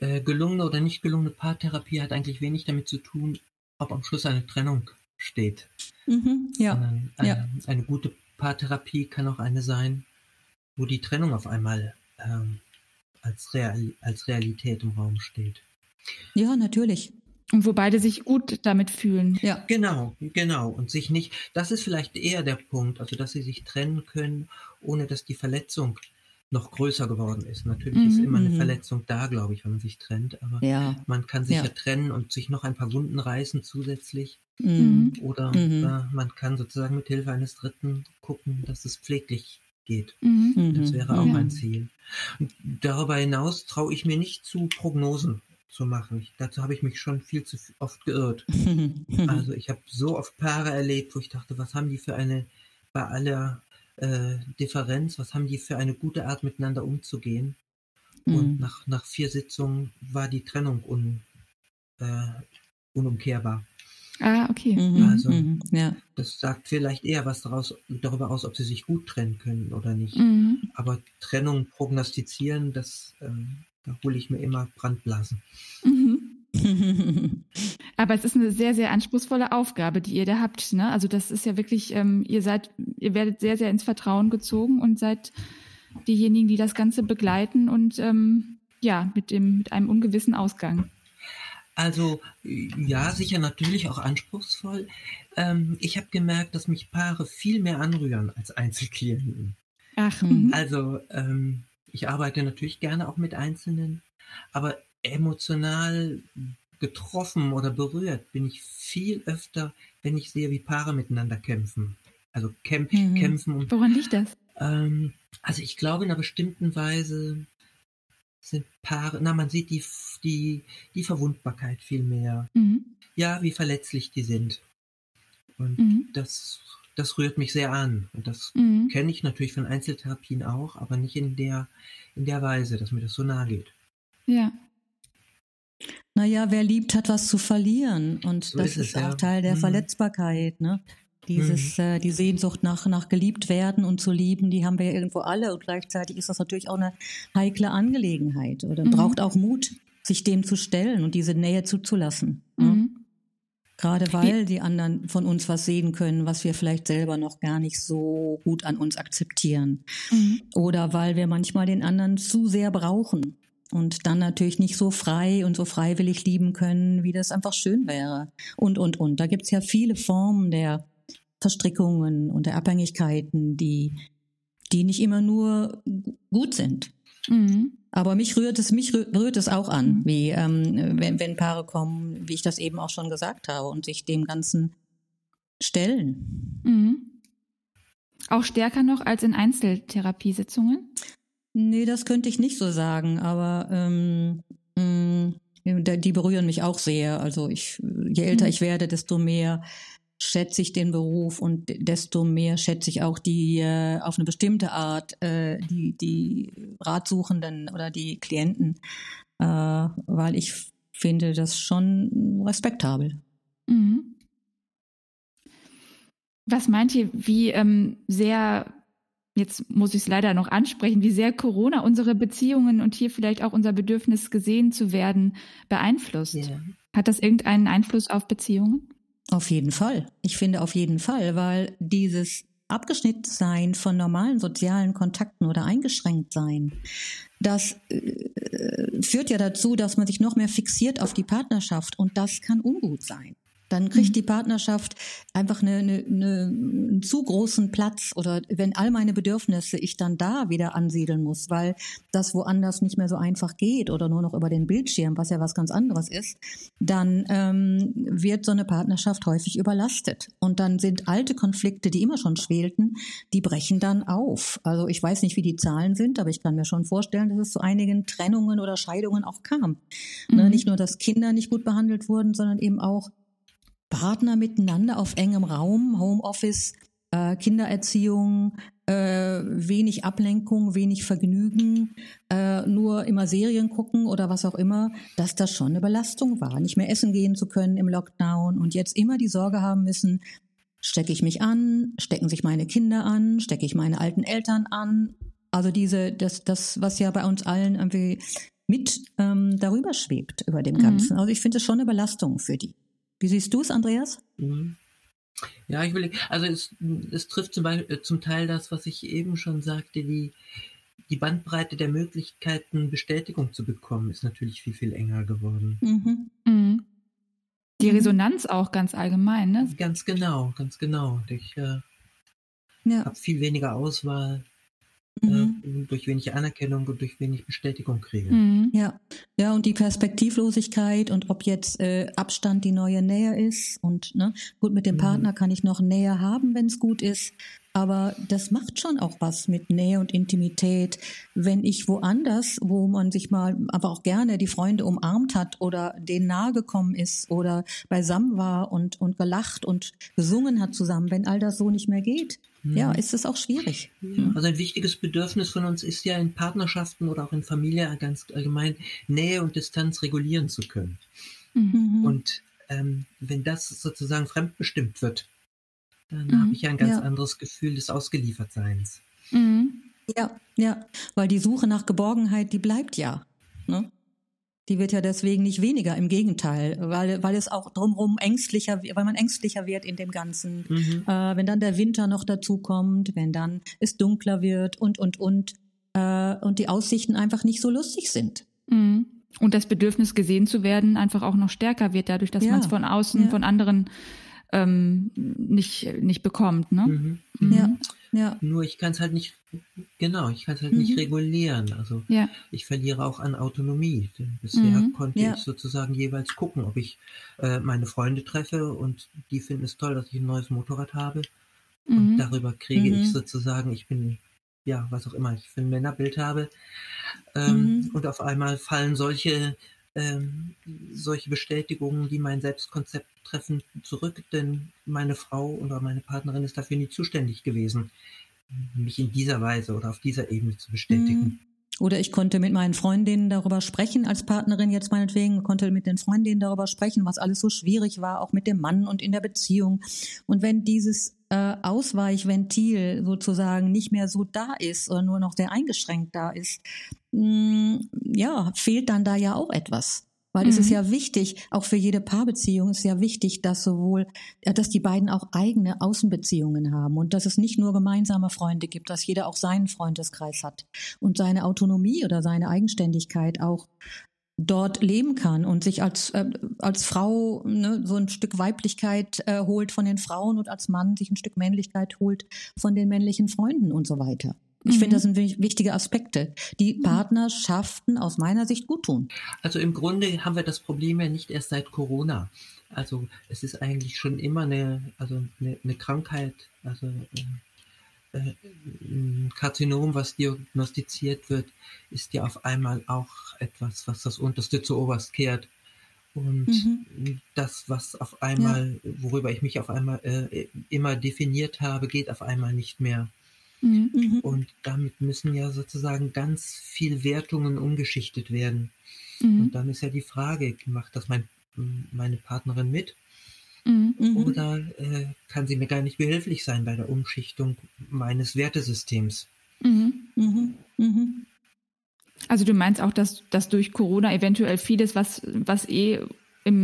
Speaker 2: äh, gelungene oder nicht gelungene Paartherapie hat eigentlich wenig damit zu tun, ob am Schluss eine Trennung steht. Mhm, ja. Sondern eine, ja. eine gute Paartherapie kann auch eine sein, wo die Trennung auf einmal ähm, als, Real, als Realität im Raum steht.
Speaker 3: Ja, natürlich.
Speaker 1: Und wo beide sich gut damit fühlen.
Speaker 2: Ja. Genau, genau. Und sich nicht, das ist vielleicht eher der Punkt, also dass sie sich trennen können, ohne dass die Verletzung noch größer geworden ist. Natürlich mhm, ist immer eine mhm. Verletzung da, glaube ich, wenn man sich trennt, aber ja. man kann sich ja. ja. trennen und sich noch ein paar Wunden reißen zusätzlich. Mhm. Oder mhm. äh, man kann sozusagen mit Hilfe eines Dritten gucken, dass es pfleglich geht. Mhm. Das wäre auch ein Ziel. Und darüber hinaus traue ich mir nicht zu Prognosen zu machen. Ich, dazu habe ich mich schon viel zu oft geirrt. also ich habe so oft Paare erlebt, wo ich dachte, was haben die für eine, bei aller äh, Differenz, was haben die für eine gute Art miteinander umzugehen. Mhm. Und nach, nach vier Sitzungen war die Trennung un, äh, unumkehrbar.
Speaker 1: Ah, okay.
Speaker 2: Mhm, also, mhm, ja. das sagt vielleicht eher was daraus, darüber aus, ob sie sich gut trennen können oder nicht. Mhm. Aber Trennung prognostizieren, das ähm, da hole ich mir immer Brandblasen. Mhm.
Speaker 1: Aber es ist eine sehr, sehr anspruchsvolle Aufgabe, die ihr da habt. Ne? Also das ist ja wirklich, ähm, ihr seid, ihr werdet sehr, sehr ins Vertrauen gezogen und seid diejenigen, die das Ganze begleiten und ähm, ja, mit dem, mit einem ungewissen Ausgang.
Speaker 2: Also ja, sicher natürlich auch anspruchsvoll. Ähm, ich habe gemerkt, dass mich Paare viel mehr anrühren als Einzelklienten. Ach. Mhm. Also ähm, ich arbeite natürlich gerne auch mit Einzelnen, aber emotional getroffen oder berührt bin ich viel öfter, wenn ich sehe, wie Paare miteinander kämpfen. Also kämp mhm. kämpfen. Und,
Speaker 1: Woran liegt das?
Speaker 2: Ähm, also ich glaube, in einer bestimmten Weise sind Paare, na, man sieht die, die, die Verwundbarkeit viel mehr. Mhm. Ja, wie verletzlich die sind. Und mhm. das, das rührt mich sehr an. Und das mhm. kenne ich natürlich von Einzeltherapien auch, aber nicht in der, in der Weise, dass mir das so nahe geht.
Speaker 1: Ja.
Speaker 3: Naja, wer liebt, hat was zu verlieren. Und so das ist, es, ist auch ja. Teil der mhm. Verletzbarkeit, ne? Dieses, mhm. äh, die Sehnsucht nach, nach geliebt werden und zu lieben, die haben wir ja irgendwo alle. Und gleichzeitig ist das natürlich auch eine heikle Angelegenheit oder mhm. braucht auch Mut, sich dem zu stellen und diese Nähe zuzulassen. Ne? Gerade weil die anderen von uns was sehen können, was wir vielleicht selber noch gar nicht so gut an uns akzeptieren. Mhm. Oder weil wir manchmal den anderen zu sehr brauchen und dann natürlich nicht so frei und so freiwillig lieben können, wie das einfach schön wäre. Und, und, und. Da gibt's ja viele Formen der Verstrickungen und der Abhängigkeiten, die, die nicht immer nur gut sind. Mhm. Aber mich rührt es, mich rührt es auch an, wie ähm, wenn, wenn Paare kommen, wie ich das eben auch schon gesagt habe, und sich dem Ganzen stellen.
Speaker 1: Mhm. Auch stärker noch als in Einzeltherapiesitzungen?
Speaker 3: Nee, das könnte ich nicht so sagen, aber ähm, mh, mm, die berühren mich auch sehr. Also ich, je älter mhm. ich werde, desto mehr schätze ich den Beruf und desto mehr schätze ich auch die äh, auf eine bestimmte Art äh, die die Ratsuchenden oder die Klienten, äh, weil ich finde das schon respektabel. Mhm.
Speaker 1: Was meint ihr, wie ähm, sehr jetzt muss ich es leider noch ansprechen, wie sehr Corona unsere Beziehungen und hier vielleicht auch unser Bedürfnis gesehen zu werden beeinflusst? Yeah. Hat das irgendeinen Einfluss auf Beziehungen?
Speaker 3: Auf jeden Fall. Ich finde auf jeden Fall, weil dieses Abgeschnittsein von normalen sozialen Kontakten oder eingeschränkt sein, das äh, führt ja dazu, dass man sich noch mehr fixiert auf die Partnerschaft und das kann ungut sein. Dann kriegt mhm. die Partnerschaft einfach eine, eine, eine, einen zu großen Platz oder wenn all meine Bedürfnisse ich dann da wieder ansiedeln muss, weil das woanders nicht mehr so einfach geht oder nur noch über den Bildschirm, was ja was ganz anderes ist, dann ähm, wird so eine Partnerschaft häufig überlastet. Und dann sind alte Konflikte, die immer schon schwelten, die brechen dann auf. Also ich weiß nicht, wie die Zahlen sind, aber ich kann mir schon vorstellen, dass es zu einigen Trennungen oder Scheidungen auch kam. Ne, mhm. Nicht nur, dass Kinder nicht gut behandelt wurden, sondern eben auch Partner miteinander auf engem Raum, Homeoffice, äh, Kindererziehung, äh, wenig Ablenkung, wenig Vergnügen, äh, nur immer Serien gucken oder was auch immer, dass das schon eine Belastung war, nicht mehr essen gehen zu können im Lockdown und jetzt immer die Sorge haben müssen, stecke ich mich an, stecken sich meine Kinder an, stecke ich meine alten Eltern an. Also diese, das, das, was ja bei uns allen irgendwie mit ähm, darüber schwebt über dem mhm. Ganzen. Also ich finde es schon eine Belastung für die. Wie siehst du es, Andreas? Mhm.
Speaker 2: Ja, ich will, also es, es trifft zum, Beispiel, äh, zum Teil das, was ich eben schon sagte, die, die Bandbreite der Möglichkeiten, Bestätigung zu bekommen, ist natürlich viel, viel enger geworden. Mhm.
Speaker 1: Mhm. Die Resonanz auch ganz allgemein, ne?
Speaker 2: Ganz genau, ganz genau. Ich äh, ja. habe viel weniger Auswahl mhm. äh, durch wenig Anerkennung und durch wenig Bestätigung kriege.
Speaker 3: Mhm. Ja, ja, und die Perspektivlosigkeit und ob jetzt äh, Abstand die neue Nähe ist und ne, gut mit dem mhm. Partner kann ich noch Nähe haben, wenn es gut ist. Aber das macht schon auch was mit Nähe und Intimität, wenn ich woanders, wo man sich mal, aber auch gerne die Freunde umarmt hat oder denen nahe gekommen ist oder beisammen war und, und gelacht und gesungen hat zusammen, wenn all das so nicht mehr geht, ja, mhm. ist es auch schwierig.
Speaker 2: Ja, also ein wichtiges Bedürfnis von uns ist ja in Partnerschaften oder auch in Familie ganz allgemein Nähe und Distanz regulieren zu können. Mhm. Und ähm, wenn das sozusagen fremdbestimmt wird, dann mhm. habe ich ja ein ganz ja. anderes Gefühl des Ausgeliefertseins.
Speaker 3: Mhm. Ja, ja, weil die Suche nach Geborgenheit, die bleibt ja. Ne? Die wird ja deswegen nicht weniger, im Gegenteil, weil, weil es auch drumherum ängstlicher, weil man ängstlicher wird in dem Ganzen. Mhm. Äh, wenn dann der Winter noch dazu kommt, wenn dann es dunkler wird und, und, und, äh, und die Aussichten einfach nicht so lustig sind.
Speaker 1: Mhm. Und das Bedürfnis gesehen zu werden einfach auch noch stärker wird, dadurch, dass ja. man es von außen, ja. von anderen ähm, nicht, nicht bekommt. Ne? Mhm.
Speaker 2: Mhm. Ja.
Speaker 3: Ja.
Speaker 2: Nur ich kann es halt nicht, genau, ich kann es halt mhm. nicht regulieren. Also
Speaker 1: ja.
Speaker 2: ich verliere auch an Autonomie. Denn bisher mhm. konnte ja. ich sozusagen jeweils gucken, ob ich äh, meine Freunde treffe und die finden es toll, dass ich ein neues Motorrad habe. Und mhm. darüber kriege ich mhm. sozusagen, ich bin, ja, was auch immer, ich für ein Männerbild habe. Ähm, mhm. und auf einmal fallen solche ähm, solche Bestätigungen, die mein Selbstkonzept treffen, zurück, denn meine Frau oder meine Partnerin ist dafür nie zuständig gewesen, mich in dieser Weise oder auf dieser Ebene zu bestätigen.
Speaker 3: Oder ich konnte mit meinen Freundinnen darüber sprechen, als Partnerin jetzt meinetwegen, konnte mit den Freundinnen darüber sprechen, was alles so schwierig war, auch mit dem Mann und in der Beziehung. Und wenn dieses äh, Ausweichventil sozusagen nicht mehr so da ist oder nur noch sehr eingeschränkt da ist, mh, mm, ja, fehlt dann da ja auch etwas. Weil mhm. es ist mhm. ja wichtig, auch für jede Paarbeziehung ist ja wichtig, dass sowohl, dass die beiden auch eigene Außenbeziehungen haben und dass es nicht nur gemeinsame Freunde gibt, dass jeder auch seinen Freundeskreis hat und seine Autonomie oder seine Eigenständigkeit auch dort leben kann und sich als, äh, als Frau ne, so ein Stück Weiblichkeit äh, holt von den Frauen und als Mann sich ein Stück Männlichkeit holt von den männlichen Freunden und so weiter. Ich mhm. finde, das sind wichtige Aspekte, die mhm. Partnerschaften aus meiner Sicht gut tun.
Speaker 2: Also im Grunde haben wir das Problem ja nicht erst seit Corona. Also es ist eigentlich schon immer eine, also eine, eine Krankheit, also äh, äh, ein Karzinom, was diagnostiziert wird, ist ja auf einmal auch etwas, was das Unterste zu Oberst kehrt. Und mhm. das, was auf einmal, ja. worüber ich mich auf einmal äh, immer definiert habe, geht auf einmal nicht mehr. Mhm. mhm. Und damit müssen ja sozusagen ganz viel Wertungen umgeschichtet werden. Mhm. Und dann ist ja die Frage, macht das mein, meine Partnerin mit? Mhm. mhm. Oder äh, kann sie mir gar nicht behilflich sein bei der Umschichtung meines Wertesystems?
Speaker 1: Mhm. Mhm. mhm. Also du meinst auch, dass, dass durch Corona eventuell vieles, was, was eh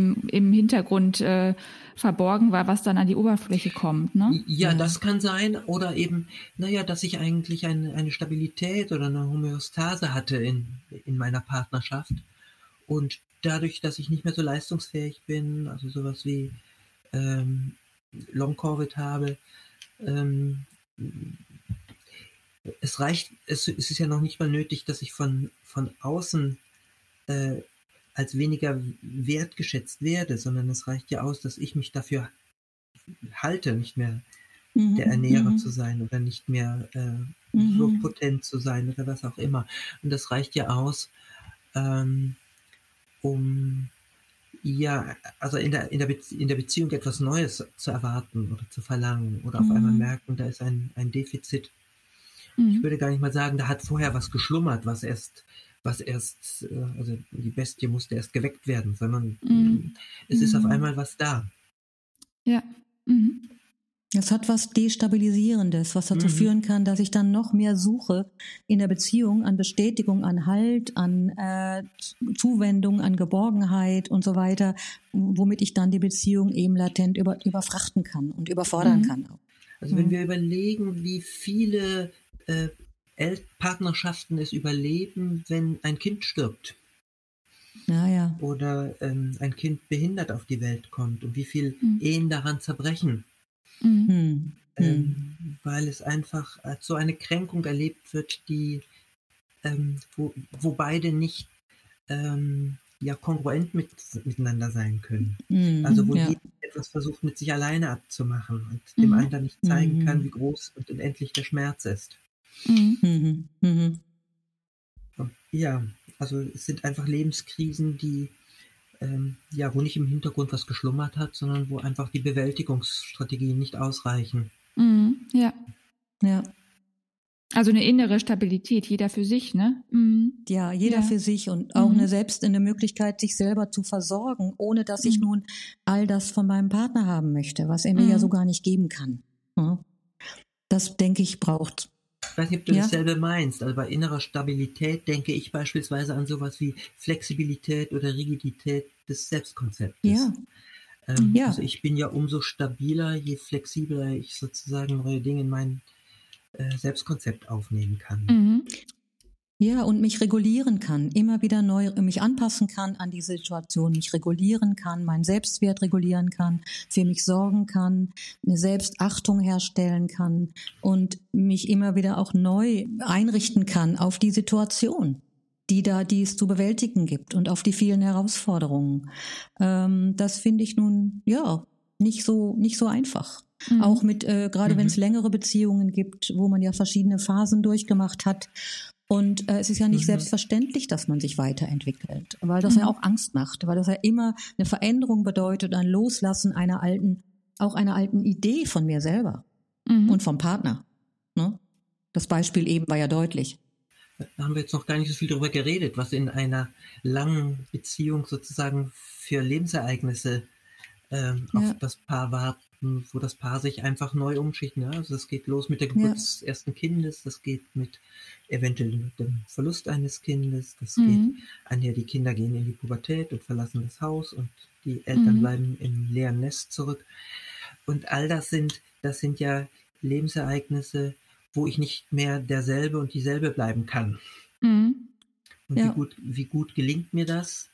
Speaker 1: im, im Hintergrund äh, verborgen war, was dann an die Oberfläche kommt, ne?
Speaker 2: Ja, ja, das kann sein. Oder eben, naja, dass ich eigentlich eine, eine Stabilität oder eine Homöostase hatte in, in meiner Partnerschaft. Und dadurch, dass ich nicht mehr so leistungsfähig bin, also sowas wie ähm, Long-Covid habe. Ähm, es reicht, es, es, ist ja noch nicht mal nötig, dass ich von, von außen äh, als weniger wertgeschätzt werde, sondern es reicht ja aus, dass ich mich dafür halte, nicht mehr mhm, der Ernährer mhm. zu sein oder nicht mehr äh, mhm. so potent zu sein oder was auch immer. Und das reicht ja aus, ähm, um ja, also in der, in der, in der Beziehung etwas Neues zu erwarten oder zu verlangen oder auf einmal mhm. merken, da ist ein, ein Defizit. Mhm. Ich würde gar nicht mal sagen, da hat vorher was geschlummert, was erst, was erst, äh, also die Bestie musste erst geweckt werden, sondern mhm. es ist auf mhm. einmal was da.
Speaker 1: Ja. Mhm.
Speaker 3: Es hat was Destabilisierendes, was dazu mhm. führen kann, dass ich dann noch mehr suche in der Beziehung an Bestätigung, an Halt, an äh, Zuwendung, an Geborgenheit und so weiter, womit ich dann die Beziehung eben latent über, überfrachten kann und überfordern mhm. kann.
Speaker 2: Also wenn mhm. wir überlegen, wie viele äh, Partnerschaften es überleben, wenn ein Kind stirbt.
Speaker 3: Ja, ja.
Speaker 2: Oder ähm, ein Kind behindert auf die Welt kommt und wie viel mhm. Ehen daran zerbrechen
Speaker 1: Mhm. Hm.
Speaker 2: Ähm, weil es einfach als so eine Kränkung erlebt wird, die, ähm, wo, wo beide nicht ähm, ja, kongruent mit, miteinander sein können.
Speaker 3: Mhm,
Speaker 2: also wo ja. jeder etwas versucht, mit sich alleine abzumachen und dem mhm. einen nicht zeigen kann, wie groß und unendlich der Schmerz ist.
Speaker 3: Mhm. Mhm.
Speaker 2: Ja, also es sind einfach Lebenskrisen, die ähm, ja, wo nicht im Hintergrund was geschlummert hat, sondern wo einfach die Bewältigungsstrategien nicht ausreichen.
Speaker 1: Mhm, ja. Ja. Also eine innere Stabilität, jeder für sich, ne?
Speaker 3: Mhm. Ja, jeder ja. für sich und auch mhm. eine selbst eine Möglichkeit, sich selber zu versorgen, ohne dass ich mhm. nun all das von meinem Partner haben möchte, was er mir ja mhm. so gar nicht geben kann. Das, denke ich, braucht
Speaker 2: ich weiß nicht, ob du ja. dasselbe meinst. Also bei innerer Stabilität denke ich beispielsweise an sowas wie Flexibilität oder Rigidität des Selbstkonzeptes.
Speaker 3: Ja.
Speaker 2: Ähm, ja. Also ich bin ja umso stabiler, je flexibler ich sozusagen neue Dinge in mein äh, Selbstkonzept aufnehmen kann.
Speaker 1: Mhm.
Speaker 3: Ja, und mich regulieren kann, immer wieder neu, mich anpassen kann an die Situation, mich regulieren kann, meinen Selbstwert regulieren kann, für mich sorgen kann, eine Selbstachtung herstellen kann und mich immer wieder auch neu einrichten kann auf die Situation die da, die es zu bewältigen gibt und auf die vielen Herausforderungen. Ähm, das finde ich nun, ja, nicht so, nicht so einfach. Mhm. Auch mit, äh, gerade mhm. wenn es längere Beziehungen gibt, wo man ja verschiedene Phasen durchgemacht hat. Und äh, es ist ja nicht mhm. selbstverständlich, dass man sich weiterentwickelt, weil das ja mhm. auch Angst macht, weil das ja immer eine Veränderung bedeutet, ein Loslassen einer alten, auch einer alten Idee von mir selber mhm. und vom Partner. Ne? Das Beispiel eben war ja deutlich.
Speaker 2: Da haben wir jetzt noch gar nicht so viel darüber geredet, was in einer langen Beziehung sozusagen für Lebensereignisse ähm, ja. auf das Paar warten, wo das Paar sich einfach neu umschichten. Ja? Also es geht los mit der Geburt ja. des ersten Kindes, das geht mit eventuell mit dem Verlust eines Kindes, das mhm. geht einher, die Kinder gehen in die Pubertät und verlassen das Haus und die Eltern mhm. bleiben im leeren Nest zurück. Und all das sind, das sind ja Lebensereignisse, wo ich nicht mehr derselbe und dieselbe bleiben kann. Mhm. Und ja. wie, gut, wie gut gelingt mir das?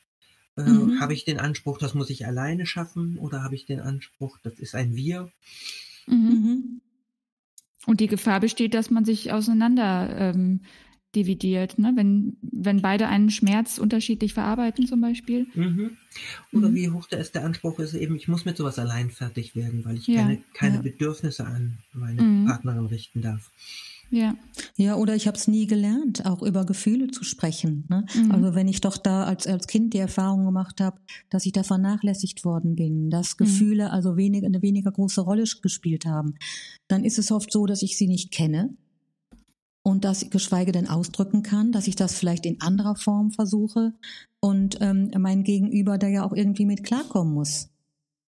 Speaker 2: Äh, mhm. Habe ich den Anspruch, das muss ich alleine schaffen oder habe ich den Anspruch, das ist ein Wir?
Speaker 1: Mhm. mhm. Und die Gefahr besteht, dass man sich auseinander ähm, dividiert, ne? wenn, wenn beide einen Schmerz unterschiedlich verarbeiten zum Beispiel.
Speaker 2: Mhm. Oder mhm. wie hoch da ist der Anspruch ist eben, ich muss mit sowas allein fertig werden, weil ich ja, keine, keine ja. Bedürfnisse an meine mhm. Partnerin richten darf.
Speaker 3: Ja. Ja, oder ich habe es nie gelernt, auch über Gefühle zu sprechen. Ne? Mhm. Also wenn ich doch da als, als Kind die Erfahrung gemacht habe, dass ich da vernachlässigt worden bin, dass mhm. Gefühle mhm. also wenig, eine weniger große Rolle gespielt haben, dann ist es oft so, dass ich sie nicht kenne und dass ich geschweige denn ausdrücken kann, dass ich das vielleicht in anderer Form versuche und ähm, mein Gegenüber da ja auch irgendwie mit klarkommen muss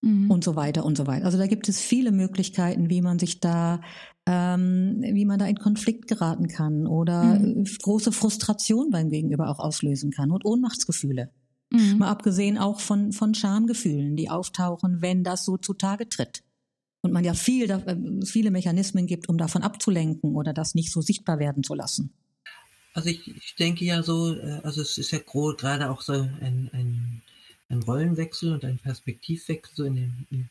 Speaker 3: mhm. und so weiter und so weiter. Also da gibt es viele Möglichkeiten, wie man sich da, ähm, wie man da in Konflikt geraten kann oder mhm. große Frustration beim Gegenüber auch auslösen kann und Ohnmachtsgefühle. Mhm. Mal abgesehen auch von, von Schamgefühlen, die auftauchen, wenn das so zutage tritt. Und man ja viel, äh, viele Mechanismen gibt, um davon abzulenken oder das nicht so sichtbar werden zu lassen.
Speaker 2: Also ich, ich denke ja so, äh, also es ist ja gerade auch so ein, ein ein Rollenwechsel und ein Perspektivwechsel in den, in,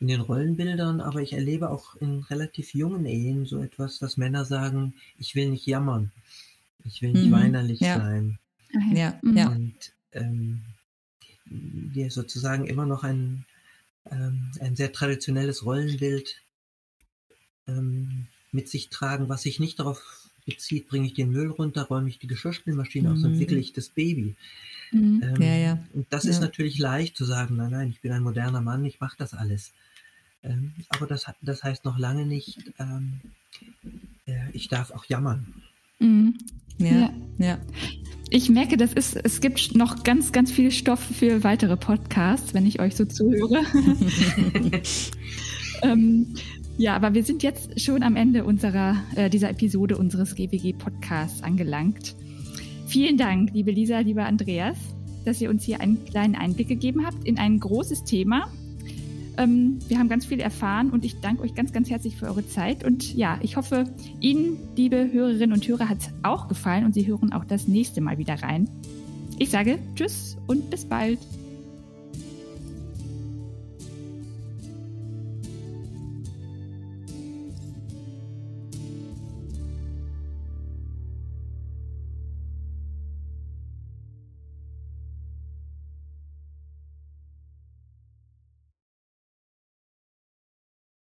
Speaker 2: in den Rollenbildern, aber ich erlebe auch in relativ jungen Ehen so etwas, dass Männer sagen, ich will nicht jammern, ich will nicht mhm. weinerlich ja. sein.
Speaker 3: Ja, ja.
Speaker 2: Und ähm, die sozusagen immer noch ein, ähm, ein sehr traditionelles Rollenbild ähm, mit sich tragen, was sich nicht darauf bezieht, bringe ich den Müll runter, räume ich die Geschirrspülmaschine mhm. aus und mhm. wickle ich das Baby.
Speaker 3: Mhm. Ähm, ja, ja.
Speaker 2: Und das ja. ist natürlich leicht zu sagen, nein, nein, ich bin ein moderner Mann, ich mache das alles. Ähm, aber das, das heißt noch lange nicht, ähm, äh, ich darf auch jammern.
Speaker 1: Mhm. Ja, ja. Ich merke, das ist, es gibt noch ganz, ganz viel Stoff für weitere Podcasts, wenn ich euch so zuhöre. ähm, ja, aber wir sind jetzt schon am Ende unserer, äh, dieser Episode unseres GWG Podcasts angelangt. Vielen Dank, liebe Lisa, lieber Andreas, dass ihr uns hier einen kleinen Einblick gegeben habt in ein großes Thema. Ähm, wir haben ganz viel erfahren und ich danke euch ganz, ganz herzlich für eure Zeit. Und ja, ich hoffe, Ihnen, liebe Hörerinnen und Hörer, hat es auch gefallen und Sie hören auch das nächste Mal wieder rein. Ich sage Tschüss und bis bald.